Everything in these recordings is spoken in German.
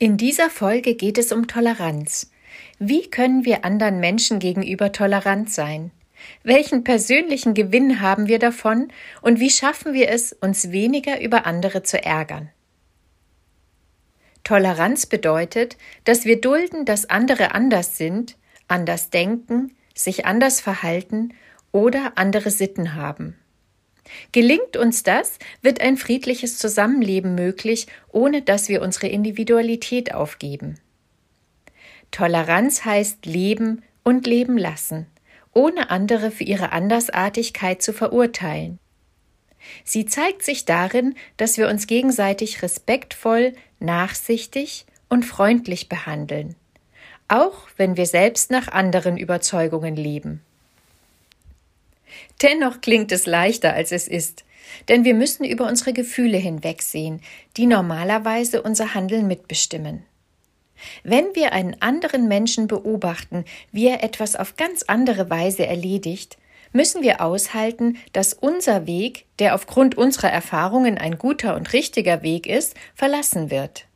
In dieser Folge geht es um Toleranz. Wie können wir anderen Menschen gegenüber tolerant sein? Welchen persönlichen Gewinn haben wir davon und wie schaffen wir es, uns weniger über andere zu ärgern? Toleranz bedeutet, dass wir dulden, dass andere anders sind, anders denken, sich anders verhalten oder andere Sitten haben. Gelingt uns das, wird ein friedliches Zusammenleben möglich, ohne dass wir unsere Individualität aufgeben. Toleranz heißt leben und leben lassen, ohne andere für ihre Andersartigkeit zu verurteilen. Sie zeigt sich darin, dass wir uns gegenseitig respektvoll, nachsichtig und freundlich behandeln, auch wenn wir selbst nach anderen Überzeugungen leben. Dennoch klingt es leichter, als es ist, denn wir müssen über unsere Gefühle hinwegsehen, die normalerweise unser Handeln mitbestimmen. Wenn wir einen anderen Menschen beobachten, wie er etwas auf ganz andere Weise erledigt, müssen wir aushalten, dass unser Weg, der aufgrund unserer Erfahrungen ein guter und richtiger Weg ist, verlassen wird.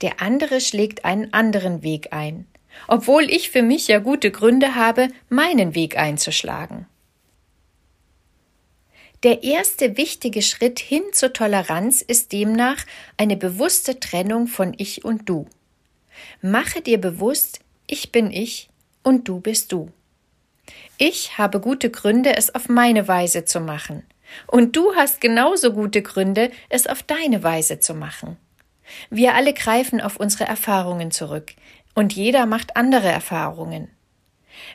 Der andere schlägt einen anderen Weg ein, obwohl ich für mich ja gute Gründe habe, meinen Weg einzuschlagen. Der erste wichtige Schritt hin zur Toleranz ist demnach eine bewusste Trennung von Ich und Du. Mache dir bewusst, ich bin ich und du bist du. Ich habe gute Gründe, es auf meine Weise zu machen. Und du hast genauso gute Gründe, es auf deine Weise zu machen. Wir alle greifen auf unsere Erfahrungen zurück, und jeder macht andere Erfahrungen.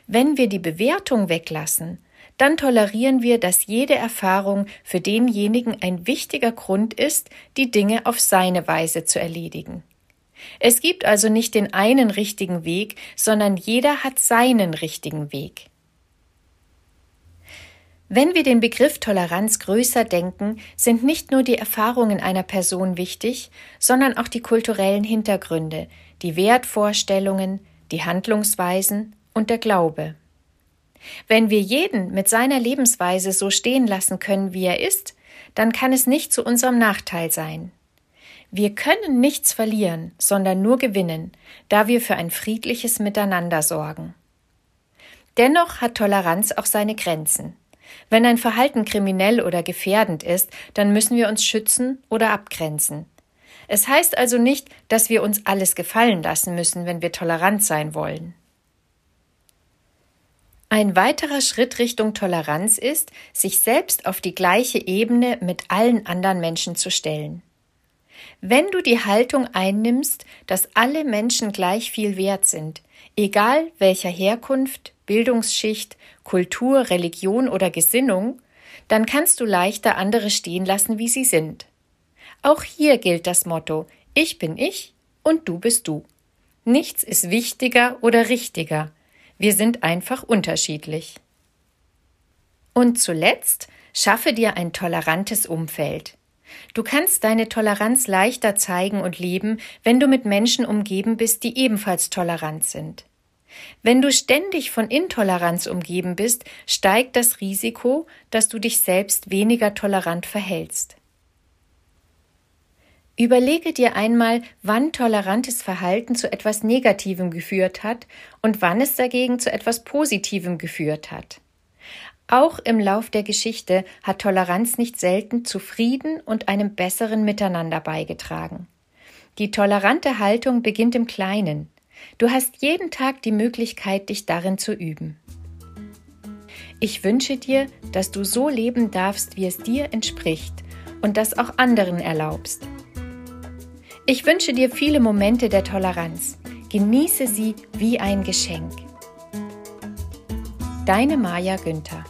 Wenn wir die Bewertung weglassen, dann tolerieren wir, dass jede Erfahrung für denjenigen ein wichtiger Grund ist, die Dinge auf seine Weise zu erledigen. Es gibt also nicht den einen richtigen Weg, sondern jeder hat seinen richtigen Weg. Wenn wir den Begriff Toleranz größer denken, sind nicht nur die Erfahrungen einer Person wichtig, sondern auch die kulturellen Hintergründe, die Wertvorstellungen, die Handlungsweisen und der Glaube. Wenn wir jeden mit seiner Lebensweise so stehen lassen können, wie er ist, dann kann es nicht zu unserem Nachteil sein. Wir können nichts verlieren, sondern nur gewinnen, da wir für ein friedliches Miteinander sorgen. Dennoch hat Toleranz auch seine Grenzen. Wenn ein Verhalten kriminell oder gefährdend ist, dann müssen wir uns schützen oder abgrenzen. Es heißt also nicht, dass wir uns alles gefallen lassen müssen, wenn wir tolerant sein wollen. Ein weiterer Schritt Richtung Toleranz ist, sich selbst auf die gleiche Ebene mit allen anderen Menschen zu stellen. Wenn du die Haltung einnimmst, dass alle Menschen gleich viel wert sind, egal welcher Herkunft, Bildungsschicht, Kultur, Religion oder Gesinnung, dann kannst du leichter andere stehen lassen, wie sie sind. Auch hier gilt das Motto Ich bin ich und du bist du. Nichts ist wichtiger oder richtiger, wir sind einfach unterschiedlich. Und zuletzt schaffe dir ein tolerantes Umfeld. Du kannst deine Toleranz leichter zeigen und leben, wenn du mit Menschen umgeben bist, die ebenfalls tolerant sind. Wenn du ständig von Intoleranz umgeben bist, steigt das Risiko, dass du dich selbst weniger tolerant verhältst. Überlege dir einmal, wann tolerantes Verhalten zu etwas Negativem geführt hat und wann es dagegen zu etwas Positivem geführt hat. Auch im Lauf der Geschichte hat Toleranz nicht selten zu Frieden und einem besseren Miteinander beigetragen. Die tolerante Haltung beginnt im Kleinen. Du hast jeden Tag die Möglichkeit, dich darin zu üben. Ich wünsche dir, dass du so leben darfst, wie es dir entspricht und das auch anderen erlaubst. Ich wünsche dir viele Momente der Toleranz. Genieße sie wie ein Geschenk. Deine Maja Günther